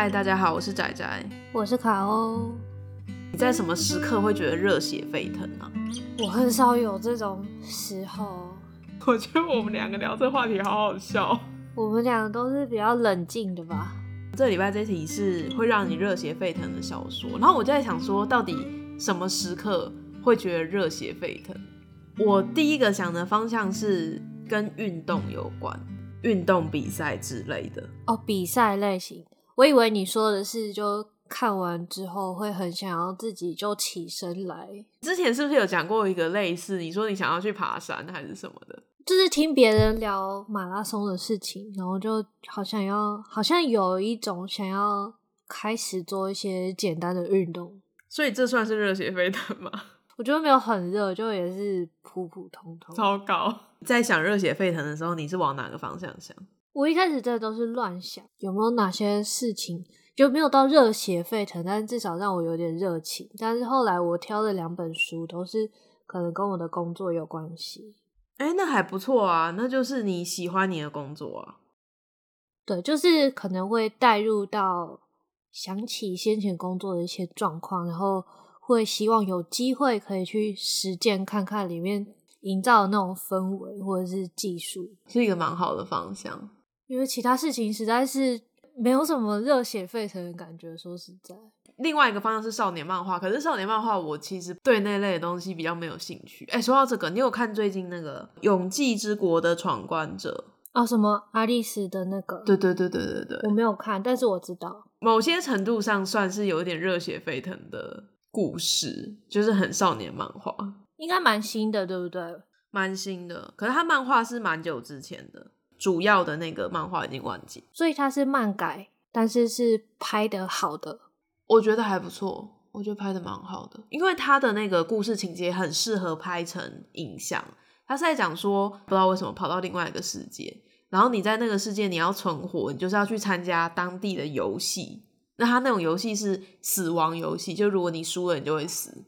嗨，大家好，我是仔仔，我是卡欧。你在什么时刻会觉得热血沸腾呢？我很少有这种时候。我觉得我们两个聊这话题好好笑。我们两个都是比较冷静的吧？这礼拜这题是会让你热血沸腾的小说，然后我就在想说，到底什么时刻会觉得热血沸腾？我第一个想的方向是跟运动有关，运动比赛之类的。哦，比赛类型。我以为你说的是，就看完之后会很想要自己就起身来。之前是不是有讲过一个类似？你说你想要去爬山还是什么的？就是听别人聊马拉松的事情，然后就好想要，好像有一种想要开始做一些简单的运动。所以这算是热血沸腾吗？我觉得没有很热，就也是普普通通。糟糕！在想热血沸腾的时候，你是往哪个方向想？我一开始真的都是乱想，有没有哪些事情就没有到热血沸腾，但是至少让我有点热情。但是后来我挑了两本书，都是可能跟我的工作有关系。哎、欸，那还不错啊，那就是你喜欢你的工作啊。对，就是可能会带入到想起先前工作的一些状况，然后会希望有机会可以去实践看看里面营造的那种氛围或者是技术，是一个蛮好的方向。因为其他事情实在是没有什么热血沸腾的感觉，说实在。另外一个方向是少年漫画，可是少年漫画我其实对那类的东西比较没有兴趣。哎，说到这个，你有看最近那个《永济之国的闯关者》哦？什么阿丽丝的那个？对对对对对对，我没有看，但是我知道，某些程度上算是有一点热血沸腾的故事，就是很少年漫画，应该蛮新的，对不对？蛮新的，可是他漫画是蛮久之前的。主要的那个漫画已经完结，所以它是漫改，但是是拍的好的，我觉得还不错，我觉得拍的蛮好的，因为它的那个故事情节很适合拍成影像。他是在讲说，不知道为什么跑到另外一个世界，然后你在那个世界你要存活，你就是要去参加当地的游戏。那他那种游戏是死亡游戏，就如果你输了，你就会死。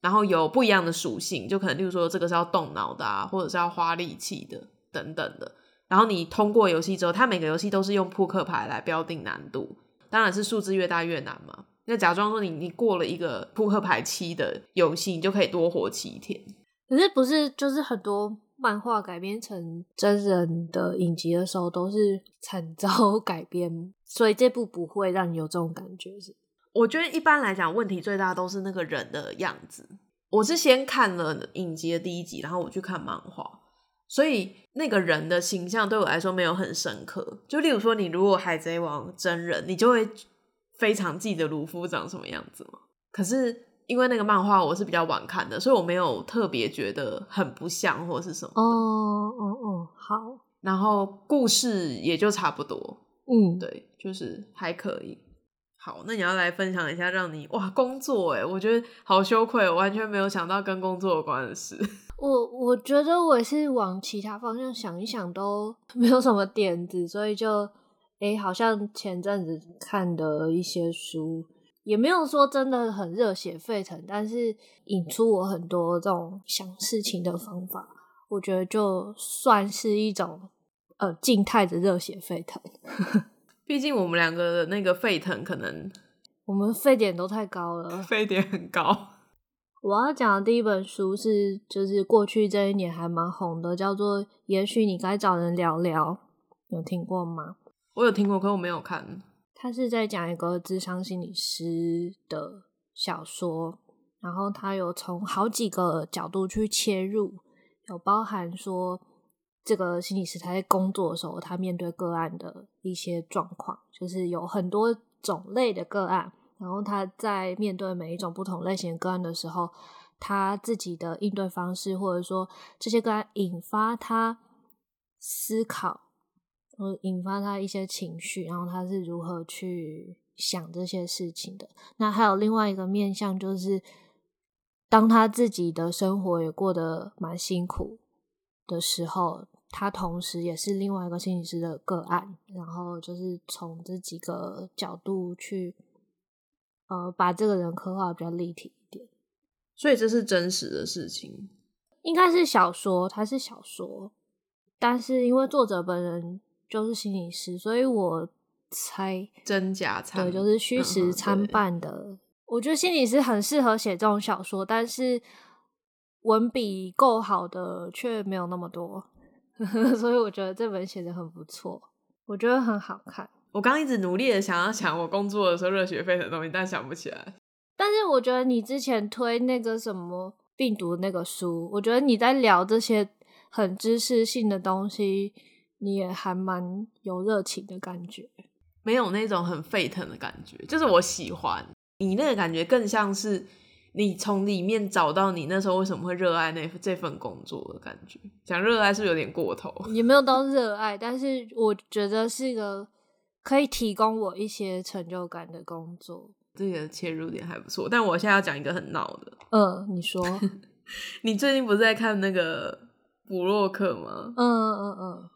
然后有不一样的属性，就可能例如说这个是要动脑的啊，或者是要花力气的等等的。然后你通过游戏之后，它每个游戏都是用扑克牌来标定难度，当然是数字越大越难嘛。那假装说你你过了一个扑克牌七的游戏，你就可以多活七天。可是不是就是很多漫画改编成真人的影集的时候都是惨遭 改编，所以这部不会让你有这种感觉是？我觉得一般来讲，问题最大都是那个人的样子。我是先看了影集的第一集，然后我去看漫画。所以那个人的形象对我来说没有很深刻。就例如说，你如果海贼王真人，你就会非常记得鲁夫长什么样子嘛。可是因为那个漫画我是比较晚看的，所以我没有特别觉得很不像或是什么。哦哦哦，好。然后故事也就差不多。嗯，对，就是还可以。好，那你要来分享一下，让你哇工作哎，我觉得好羞愧，我完全没有想到跟工作有关的事。我我觉得我也是往其他方向想一想，都 没有什么点子，所以就诶、欸，好像前阵子看的一些书，也没有说真的很热血沸腾，但是引出我很多这种想事情的方法，我觉得就算是一种呃静态的热血沸腾。毕竟我们两个的那个沸腾，可能我们沸点都太高了，沸点很高。我要讲的第一本书是，就是过去这一年还蛮红的，叫做《也许你该找人聊聊》，有听过吗？我有听过，可我没有看。他是在讲一个智商心理师的小说，然后他有从好几个角度去切入，有包含说这个心理师他在工作的时候，他面对个案的一些状况，就是有很多种类的个案。然后他在面对每一种不同类型的个案的时候，他自己的应对方式，或者说这些个案引发他思考，或引发他一些情绪，然后他是如何去想这些事情的。那还有另外一个面向，就是当他自己的生活也过得蛮辛苦的时候，他同时也是另外一个心理师的个案，然后就是从这几个角度去。呃，把这个人刻画比较立体一点，所以这是真实的事情，应该是小说，它是小说，但是因为作者本人就是心理师，所以我猜真假参，对，就是虚实参半的。嗯、我觉得心理师很适合写这种小说，但是文笔够好的却没有那么多，所以我觉得这本写的很不错，我觉得很好看。我刚一直努力的想要想我工作的时候热血沸腾的东西，但想不起来。但是我觉得你之前推那个什么病毒那个书，我觉得你在聊这些很知识性的东西，你也还蛮有热情的感觉，没有那种很沸腾的感觉，就是我喜欢你那个感觉，更像是你从里面找到你那时候为什么会热爱那这份工作的感觉。讲热爱是是有点过头？也没有到热爱，但是我觉得是一个可以提供我一些成就感的工作。这个切入点还不错，但我现在要讲一个很闹的。嗯，你说，你最近不是在看那个布洛克吗？嗯嗯嗯嗯。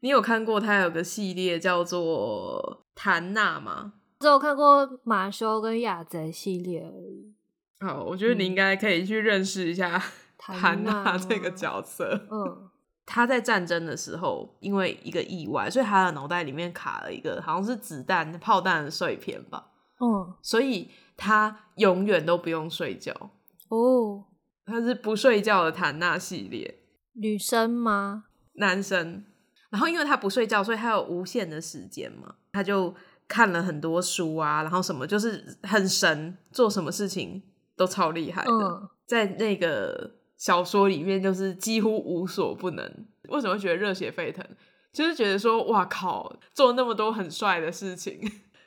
你有看过他有个系列叫做《谭娜》吗？只有看过马修跟亚贼系列而已。好，我觉得你应该可以去认识一下 谭娜这个角色。嗯，他在战争的时候，因为一个意外，所以他的脑袋里面卡了一个好像是子弹、炮弹的碎片吧。嗯，所以他永远都不用睡觉哦。他是不睡觉的谭娜系列，女生吗？男生。然后因为他不睡觉，所以他有无限的时间嘛，他就看了很多书啊，然后什么就是很神，做什么事情都超厉害的。嗯，在那个小说里面，就是几乎无所不能。为什么会觉得热血沸腾？就是觉得说，哇靠，做那么多很帅的事情。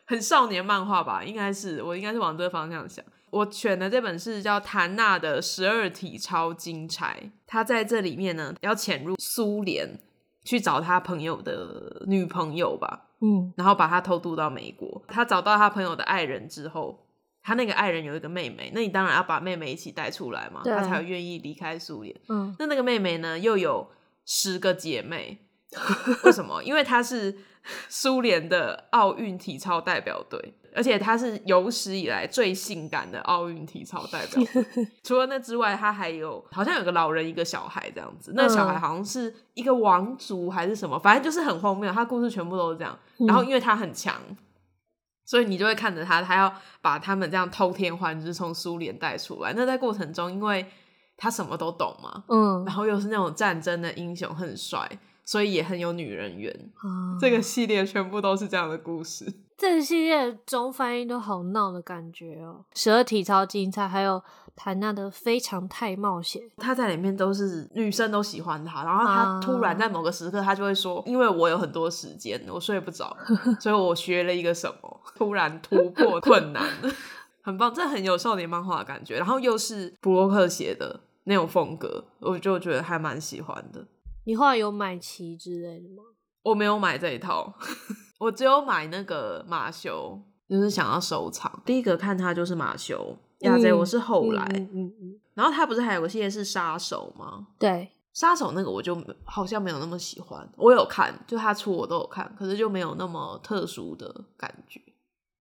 很少年漫画吧，应该是我应该是往这个方向想。我选的这本是叫谭娜的十二体超金钗，他在这里面呢要潜入苏联去找他朋友的女朋友吧，嗯，然后把他偷渡到美国。他找到他朋友的爱人之后，他那个爱人有一个妹妹，那你当然要把妹妹一起带出来嘛，他才会愿意离开苏联。嗯，那那个妹妹呢又有十个姐妹。为什么？因为她是 苏联的奥运体操代表队，而且她是有史以来最性感的奥运体操代表队。除了那之外，她还有好像有个老人，一个小孩这样子。那小孩好像是一个王族还是什么，反正就是很荒谬。他故事全部都是这样。然后因为他很强，所以你就会看着他，他要把他们这样偷天换日从苏联带出来。那在过程中，因为他什么都懂嘛，嗯，然后又是那种战争的英雄，很帅。所以也很有女人缘，嗯，这个系列全部都是这样的故事。这个系列中翻译都好闹的感觉哦。十二体超精彩，还有谭娜的非常太冒险，她在里面都是女生都喜欢她，然后她突然在某个时刻，她就会说：“因为我有很多时间，我睡不着，所以我学了一个什么，突然突破 困难，很棒，这很有少年漫画的感觉。然后又是布洛克写的那种风格，我就觉得还蛮喜欢的。”你后来有买齐之类的吗？我没有买这一套，我只有买那个马修，就是想要收藏。第一个看他就是马修，亚贼我是后来，嗯嗯嗯。然后他不是还有个系列是杀手吗？对，杀手那个我就好像没有那么喜欢。我有看，就他出我都有看，可是就没有那么特殊的感觉。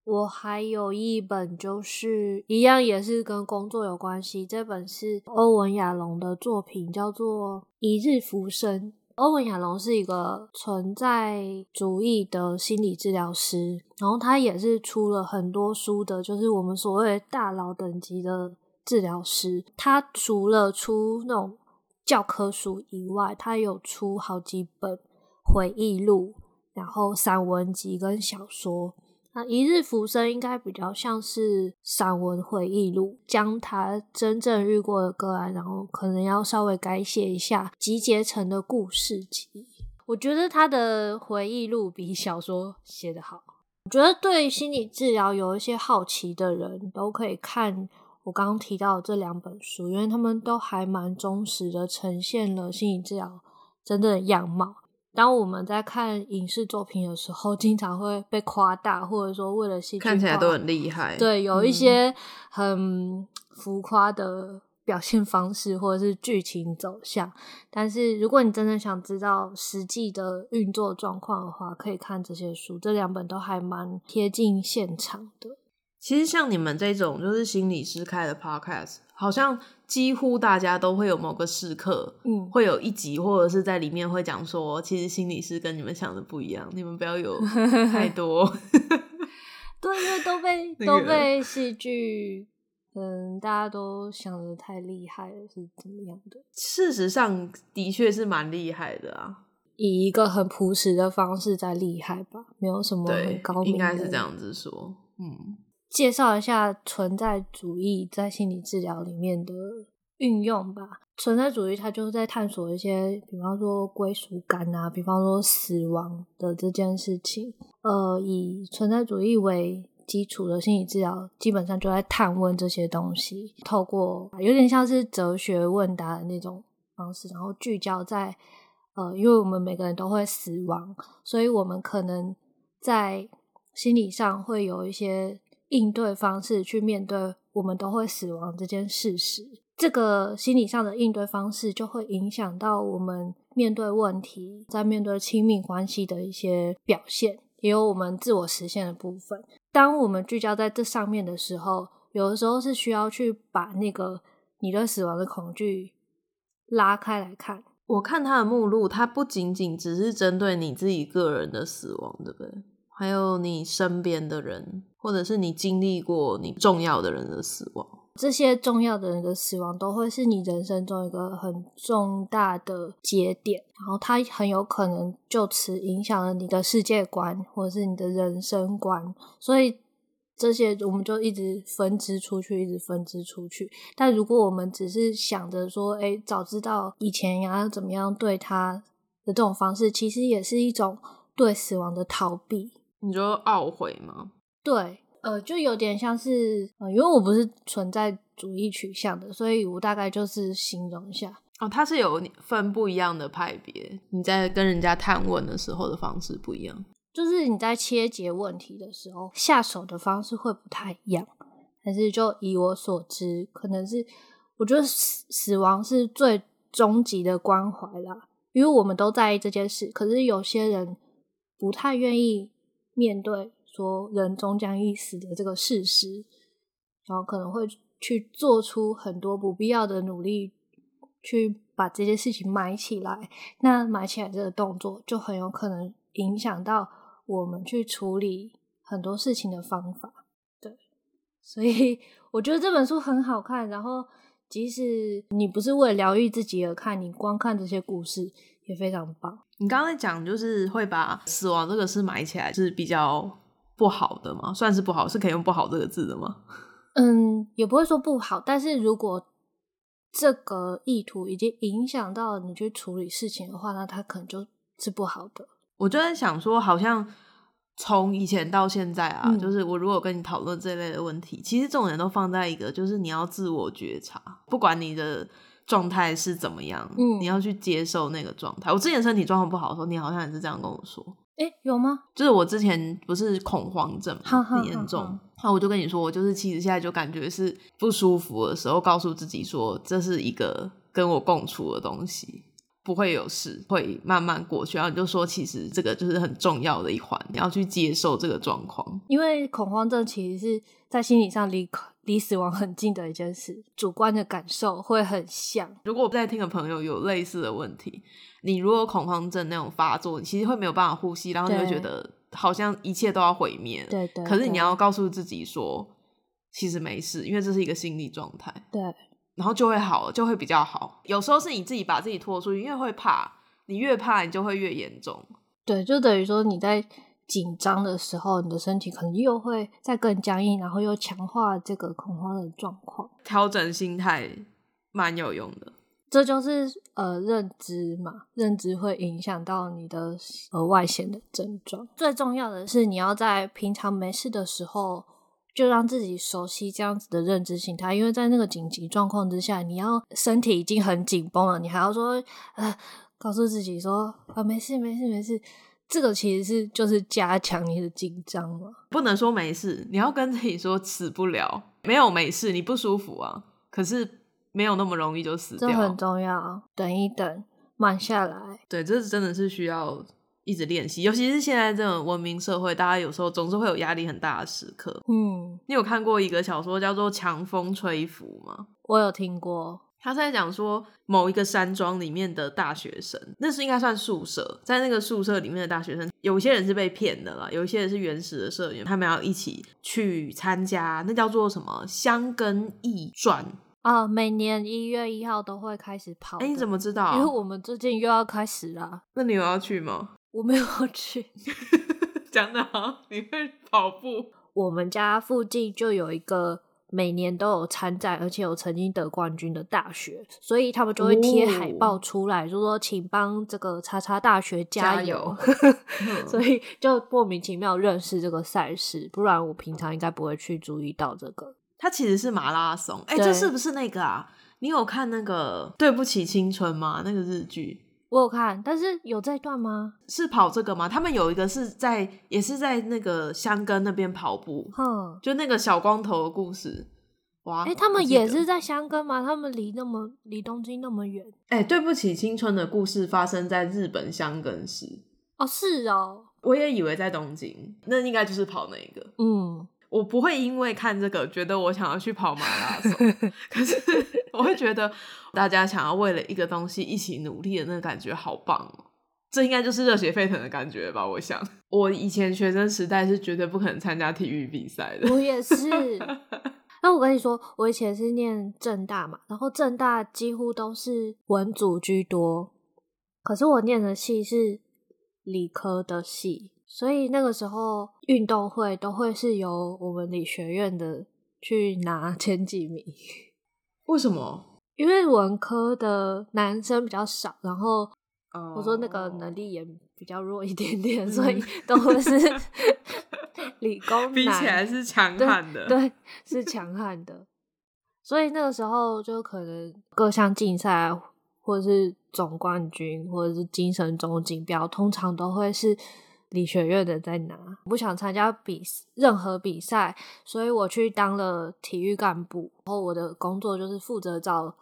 我还有一本，就是一样也是跟工作有关系。这本是欧文亚龙的作品，叫做《一日浮生》。欧文亚龙是一个存在主义的心理治疗师，然后他也是出了很多书的，就是我们所谓大佬等级的治疗师。他除了出那种教科书以外，他有出好几本回忆录，然后散文集跟小说。那一日浮生应该比较像是散文回忆录，将他真正遇过的个案，然后可能要稍微改写一下，集结成的故事集。我觉得他的回忆录比小说写得好。我觉得对心理治疗有一些好奇的人都可以看我刚刚提到的这两本书，因为他们都还蛮忠实的呈现了心理治疗真正的样貌。当我们在看影视作品的时候，经常会被夸大，或者说为了戏剧，看起来都很厉害。对，有一些很浮夸的表现方式，或者是剧情走向。但是，如果你真的想知道实际的运作状况的话，可以看这些书。这两本都还蛮贴近现场的。其实，像你们这种就是心理师开的 podcast，好像几乎大家都会有某个时刻，嗯，会有一集或者是在里面会讲说，其实心理师跟你们想的不一样，你们不要有 太多。对，因为都被、那个、都被戏剧，嗯，大家都想的太厉害了，是怎么样的？事实上，的确是蛮厉害的啊，以一个很朴实的方式在厉害吧，没有什么很高明的，应该是这样子说，嗯。介绍一下存在主义在心理治疗里面的运用吧。存在主义它就是在探索一些，比方说归属感啊，比方说死亡的这件事情。呃，以存在主义为基础的心理治疗，基本上就在探问这些东西，透过有点像是哲学问答的那种方式，然后聚焦在呃，因为我们每个人都会死亡，所以我们可能在心理上会有一些。应对方式去面对我们都会死亡这件事实，这个心理上的应对方式就会影响到我们面对问题，在面对亲密关系的一些表现，也有我们自我实现的部分。当我们聚焦在这上面的时候，有的时候是需要去把那个你对死亡的恐惧拉开来看。我看它的目录，它不仅仅只是针对你自己个人的死亡，对不对？还有你身边的人，或者是你经历过你重要的人的死亡，这些重要的人的死亡都会是你人生中一个很重大的节点，然后它很有可能就此影响了你的世界观，或者是你的人生观。所以这些我们就一直分支出去，一直分支出去。但如果我们只是想着说，哎，早知道以前要怎么样对他的这种方式，其实也是一种对死亡的逃避。你就懊悔吗？对，呃，就有点像是，呃，因为我不是存在主义取向的，所以我大概就是形容一下。哦，它是有分不一样的派别，你在跟人家探问的时候的方式不一样，就是你在切结问题的时候下手的方式会不太一样。但是就以我所知，可能是我觉得死死亡是最终极的关怀啦，因为我们都在意这件事，可是有些人不太愿意。面对说人终将一死的这个事实，然后可能会去做出很多不必要的努力，去把这件事情埋起来。那埋起来这个动作，就很有可能影响到我们去处理很多事情的方法。对，所以 我觉得这本书很好看。然后，即使你不是为了疗愈自己而看，你光看这些故事也非常棒。你刚才讲就是会把死亡这个事埋起来是比较不好的吗？算是不好，是可以用不好这个字的吗？嗯，也不会说不好，但是如果这个意图已经影响到你去处理事情的话，那它可能就是不好的。我就在想说，好像从以前到现在啊，嗯、就是我如果跟你讨论这类的问题，其实重点都放在一个，就是你要自我觉察，不管你的。状态是怎么样？嗯，你要去接受那个状态。我之前身体状况不好的时候，你好像也是这样跟我说。诶，有吗？就是我之前不是恐慌症嘛，很严重。那我就跟你说，我就是其实现在就感觉是不舒服的时候，告诉自己说，这是一个跟我共处的东西，不会有事，会慢慢过去。然后你就说，其实这个就是很重要的一环，你要去接受这个状况。因为恐慌症其实是在心理上离离死亡很近的一件事，主观的感受会很像。如果我在听的朋友有类似的问题，你如果恐慌症那种发作，你其实会没有办法呼吸，然后你会觉得好像一切都要毁灭。对对。可是你要告诉自己说，其实没事，因为这是一个心理状态。对。然后就会好，就会比较好。有时候是你自己把自己拖出去，因为会怕，你越怕，你就会越严重。对，就等于说你在。紧张的时候，你的身体可能又会再更僵硬，然后又强化这个恐慌的状况。调整心态蛮有用的，这就是呃认知嘛，认知会影响到你的呃外显的症状。最重要的是，你要在平常没事的时候，就让自己熟悉这样子的认知心态，因为在那个紧急状况之下，你要身体已经很紧绷了，你还要说呃告诉自己说啊没事没事没事。没事这个其实是就是加强你的紧张嘛，不能说没事，你要跟自己说死不了，没有没事，你不舒服啊，可是没有那么容易就死掉，这很重要，等一等，慢下来。对，这真的是需要一直练习，尤其是现在这种文明社会，大家有时候总是会有压力很大的时刻。嗯，你有看过一个小说叫做《强风吹拂》吗？我有听过。他是在讲说某一个山庄里面的大学生，那是应该算宿舍，在那个宿舍里面的大学生，有些人是被骗的啦，有一些人是原始的社员，他们要一起去参加，那叫做什么香根驿传啊，每年一月一号都会开始跑。哎、欸，你怎么知道？因为我们最近又要开始了。那你有要去吗？我没有去。讲得好，你会跑步？我们家附近就有一个。每年都有参赛，而且有曾经得冠军的大学，所以他们就会贴海报出来，就说请帮这个叉叉大学加油。所以就莫名其妙认识这个赛事，不然我平常应该不会去注意到这个。它其实是马拉松，哎、欸，这是不是那个啊？你有看那个《对不起青春》吗？那个日剧我有看，但是有这段吗？是跑这个吗？他们有一个是在，也是在那个箱根那边跑步，哼，就那个小光头的故事。哇！哎、欸，他们也是在箱根吗？他们离那么离东京那么远？哎、欸，对不起，青春的故事发生在日本箱根市。哦，是哦，我也以为在东京，那应该就是跑那个。嗯，我不会因为看这个觉得我想要去跑马拉松，可是我会觉得大家想要为了一个东西一起努力的那个感觉好棒哦。这应该就是热血沸腾的感觉吧？我想，我以前学生时代是绝对不可能参加体育比赛的。我也是。那我跟你说，我以前是念正大嘛，然后正大几乎都是文组居多，可是我念的系是理科的系，所以那个时候运动会都会是由我们理学院的去拿 前几名。为什么？因为文科的男生比较少，然后我说那个能力也比较弱一点点，所以都会是。理工男比起来是强悍的，对，对是强悍的。所以那个时候就可能各项竞赛，或者是总冠军，或者是精神总锦标，通常都会是理学院的在拿。不想参加比任何比赛，所以我去当了体育干部。然后我的工作就是负责找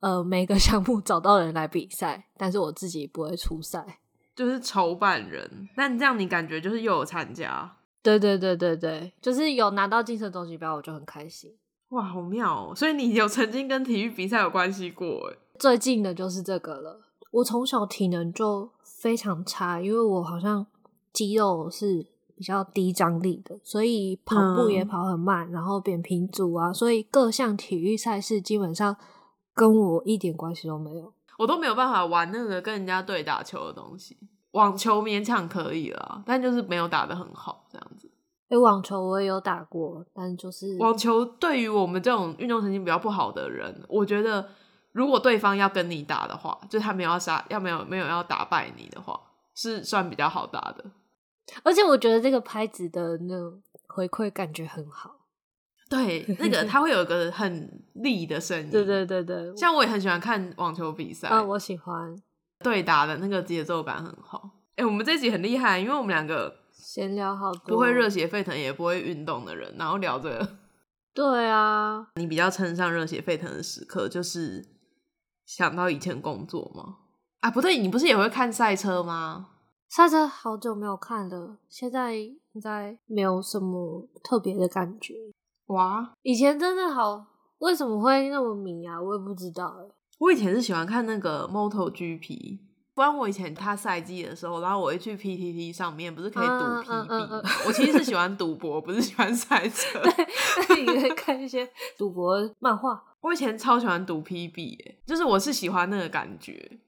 呃每个 项目找到人来比赛，但是我自己不会出赛，就是筹办人。那这样你感觉就是又有参加？对对对对对，就是有拿到精神总锦标，我就很开心。哇，好妙哦！所以你有曾经跟体育比赛有关系过？哎，最近的就是这个了。我从小体能就非常差，因为我好像肌肉是比较低张力的，所以跑步也跑很慢，嗯、然后扁平足啊，所以各项体育赛事基本上跟我一点关系都没有。我都没有办法玩那个跟人家对打球的东西。网球勉强可以了，但就是没有打得很好这样子。哎，网球我也有打过，但就是网球对于我们这种运动神经比较不好的人，我觉得如果对方要跟你打的话，就他没有要杀，要没有没有要打败你的话，是算比较好打的。而且我觉得这个拍子的那种回馈感觉很好。对，那个 它会有一个很力的声音。对对对对，像我也很喜欢看网球比赛。啊，我喜欢。对打的那个节奏感很好。哎、欸，我们这集很厉害，因为我们两个闲聊好多，不会热血沸腾，也不会运动的人，然后聊这个。对啊，你比较称上热血沸腾的时刻，就是想到以前工作吗？啊，不对，你不是也会看赛车吗？赛车好久没有看了，现在应该没有什么特别的感觉。哇，以前真的好，为什么会那么迷啊？我也不知道哎。我以前是喜欢看那个 MotoGP，不然我以前他赛季的时候，然后我会去 PTT 上面，不是可以赌 PB？、啊啊啊啊、我其实是喜欢赌博，不是喜欢赛车。对，你可以看一些赌博漫画。我以前超喜欢赌 PB，哎，就是我是喜欢那个感觉，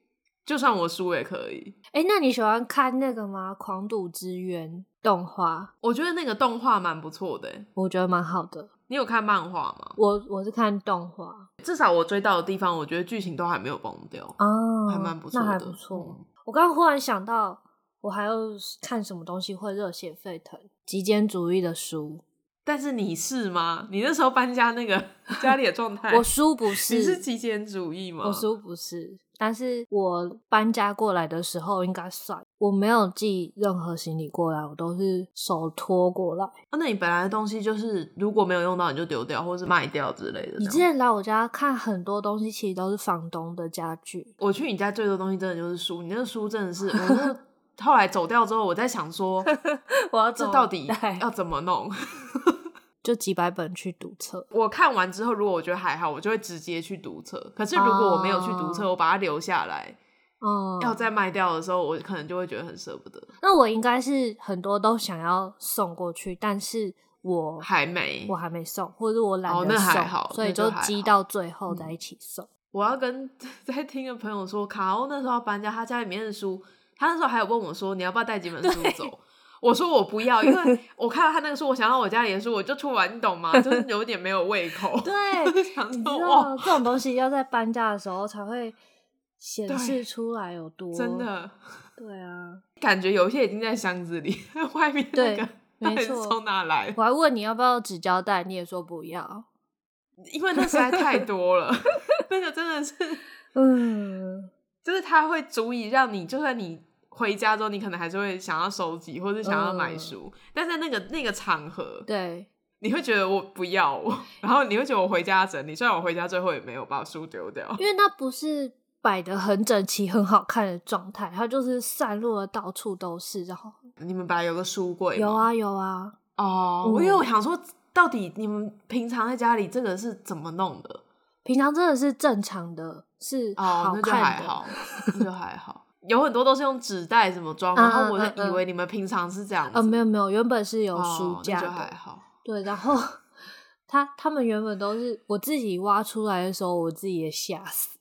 就算我输也可以。哎、欸，那你喜欢看那个吗？狂赌之渊动画？我觉得那个动画蛮不错的，我觉得蛮好的。你有看漫画吗？我我是看动画，至少我追到的地方，我觉得剧情都还没有崩掉哦，还蛮不错的，那还不错。嗯、我刚刚忽然想到，我还要看什么东西会热血沸腾？极简主义的书。但是你是吗？你那时候搬家那个 家里的状态，我叔不是。你是极简主义吗？我叔不是。但是我搬家过来的时候应该算，我没有寄任何行李过来，我都是手拖过来。啊，那你本来的东西就是如果没有用到你就丢掉，或是卖掉之类的。你之前来我家看很多东西，其实都是房东的家具。我去你家最多东西真的就是书，你那个书真的是，我是后来走掉之后，我在想说，我要这到底要怎么弄？就几百本去读册。我看完之后，如果我觉得还好，我就会直接去读册。可是如果我没有去读册，哦、我把它留下来，哦，要再卖掉的时候，我可能就会觉得很舍不得。那我应该是很多都想要送过去，但是我还没，我还没送，或者我懒得送，哦、那还好，所以就积到最后再一起送。嗯、我要跟 在听的朋友说，卡欧那时候要搬家，他家里面的书，他那时候还有问我说，你要不要带几本书走？我说我不要，因为我看到他那个书，我想到我家里的书，我就突然，你懂吗？就是有点没有胃口。对，你知道这种东西要在搬家的时候才会显示出来有多真的。对啊，感觉有些已经在箱子里，外面那个没错，从哪来？我还问你要不要纸胶带，你也说不要，因为那实在太多了，那个真的是，嗯，就是它会足以让你，就算你。回家之后，你可能还是会想要收集，或者想要买书，呃、但在那个那个场合，对，你会觉得我不要我，然后你会觉得我回家整理。虽然我回家最后也没有把书丢掉，因为那不是摆的很整齐、很好看的状态，它就是散落的到处都是。然后你们本来有个书柜，有啊有啊。哦，嗯、因为我想说，到底你们平常在家里这个是怎么弄的？平常真的是正常的，是好看的，哦、那就还好，那就还好。有很多都是用纸袋什么装，然后我就以为你们平常是这样子。呃，没有没有，原本是有书架的，就还好。对，然后他他们原本都是我自己挖出来的时候，我自己也吓死，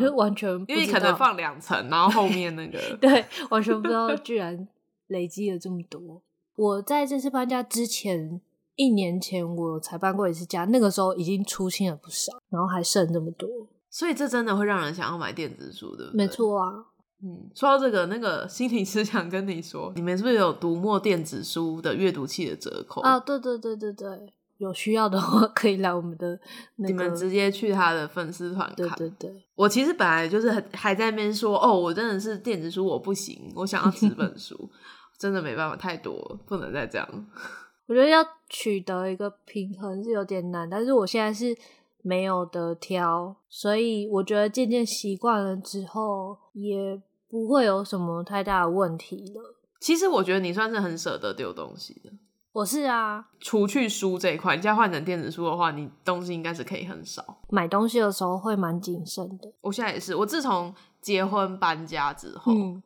就完全因为可能放两层，然后后面那个 对，完全不知道居然累积了这么多。我在这次搬家之前一年前我才搬过一次家，那个时候已经出清了不少，然后还剩这么多，所以这真的会让人想要买电子书的，没错啊。嗯，说到这个，那个心理师想跟你说，你们是不是有读墨电子书的阅读器的折扣啊？对对对对对，有需要的话 可以来我们的、那个，你们直接去他的粉丝团看。对对对，我其实本来就是还在那边说，哦，我真的是电子书我不行，我想要纸本 书，真的没办法，太多了，不能再这样。我觉得要取得一个平衡是有点难，但是我现在是。没有得挑，所以我觉得渐渐习惯了之后，也不会有什么太大的问题了。其实我觉得你算是很舍得丢东西的。我是啊，除去书这一块，你现在换成电子书的话，你东西应该是可以很少。买东西的时候会蛮谨慎的。我现在也是，我自从结婚搬家之后，嗯，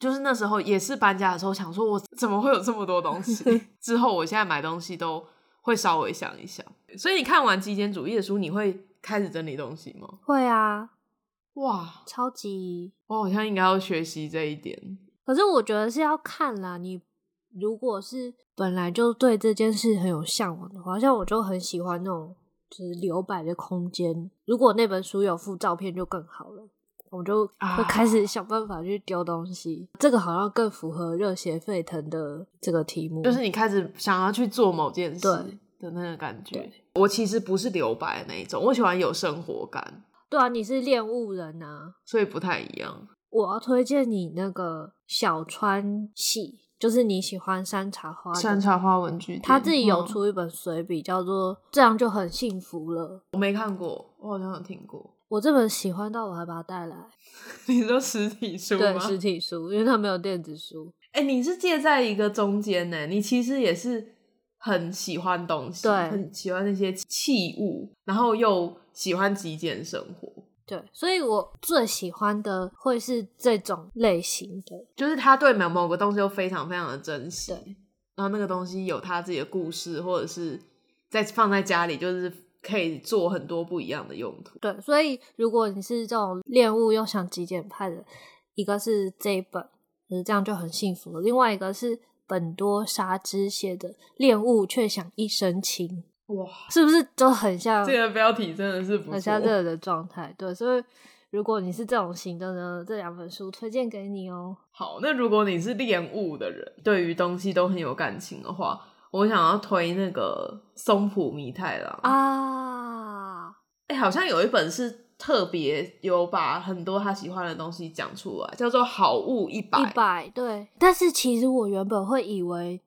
就是那时候也是搬家的时候，想说我怎么会有这么多东西？之后我现在买东西都。会稍微想一想，所以你看完极简主义的书，你会开始整理东西吗？会啊，哇，超级！我好像应该要学习这一点。可是我觉得是要看啦，你如果是本来就对这件事很有向往的话，像我就很喜欢那种就是留白的空间。如果那本书有附照片，就更好了。我就会开始想办法去丢东西，啊、这个好像更符合热血沸腾的这个题目。就是你开始想要去做某件事的那个感觉。我其实不是留白的那一种，我喜欢有生活感。对啊，你是恋物人啊，所以不太一样。我要推荐你那个小川系，就是你喜欢山茶花山茶花文具，他自己有出一本随笔，叫做《这样就很幸福了》。我没看过，我好像有听过。我这本喜欢到我还把它带来。你说实体书吗？对，实体书，因为它没有电子书。哎、欸，你是借在一个中间呢？你其实也是很喜欢东西，对，很喜欢那些器物，然后又喜欢极简生活。对，所以我最喜欢的会是这种类型的，就是他对某某个东西又非常非常的珍惜，对，然后那个东西有他自己的故事，或者是在放在家里就是。可以做很多不一样的用途。对，所以如果你是这种恋物又想极简派的，一个是这一本，就是这样就很幸福了。另外一个是本多沙织写的《恋物却想一身轻》，哇，是不是就很像？这个标题真的是很像这个的状态。对，所以如果你是这种型的呢，这两本书推荐给你哦。好，那如果你是恋物的人，对于东西都很有感情的话。我想要推那个松浦弥太郎啊，哎、欸，好像有一本是特别有把很多他喜欢的东西讲出来，叫做《好物一百》。一百对，但是其实我原本会以为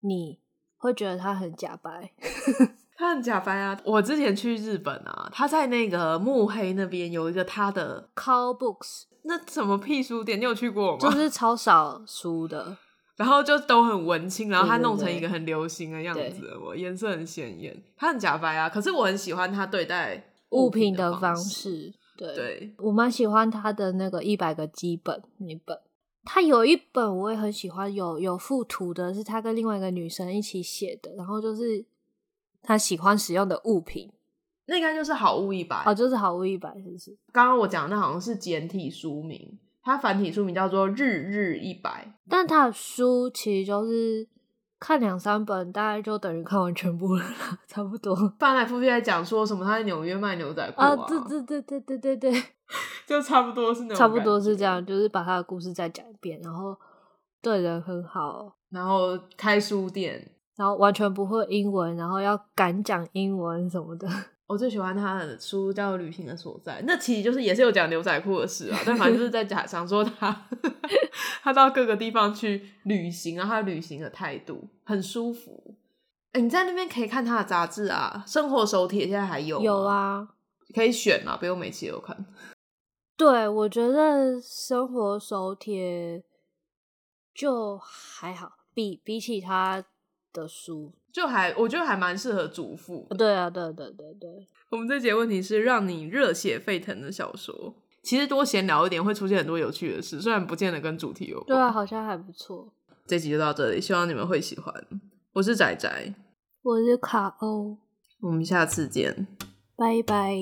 你会觉得他很假白，他很假白啊！我之前去日本啊，他在那个幕黑那边有一个他的 Call Books，那什么屁书店？你有去过吗？就是超少书的。然后就都很文青，然后他弄成一个很流行的样子，我颜色很鲜艳，他很假白啊。可是我很喜欢他对待物品的方式，对，对我蛮喜欢他的那个一百个基本那本。他有一本我也很喜欢，有有附图的，是他跟另外一个女生一起写的，然后就是他喜欢使用的物品，那应该就是好物一百，哦，就是好物一百，是不是？刚刚我讲的那好像是简体书名。它繁体书名叫做《日日一百》，但它的书其实就是看两三本，大概就等于看完全部了，差不多。翻来覆去在讲说什么？他在纽约卖牛仔裤啊，啊？对对对对对对对，就差不多是那种，差不多是这样，就是把他的故事再讲一遍，然后对人很好，然后开书店，然后完全不会英文，然后要敢讲英文什么的。我最喜欢他的书叫《旅行的所在》，那其实就是也是有讲牛仔裤的事啊，但反正就是在讲 想说他他到各个地方去旅行，然后他旅行的态度很舒服。哎、欸，你在那边可以看他的杂志啊，《生活手帖》现在还有有啊，可以选啊，不用每期都看。对，我觉得《生活手帖》就还好，比比起他的书。就还我觉得还蛮适合主妇。对啊，对对对对。我们这节问题是让你热血沸腾的小说，其实多闲聊一点会出现很多有趣的事，虽然不见得跟主题有关。对啊，好像还不错。这集就到这里，希望你们会喜欢。我是仔仔，我是卡欧，我们下次见，拜拜。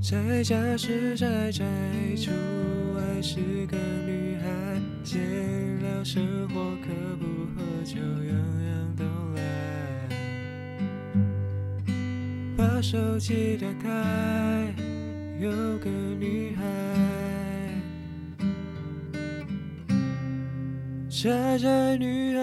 宅家是宅宅，出外是个女孩，生活可不喝酒样样都来。把手机打开，有个女孩，宅宅女孩，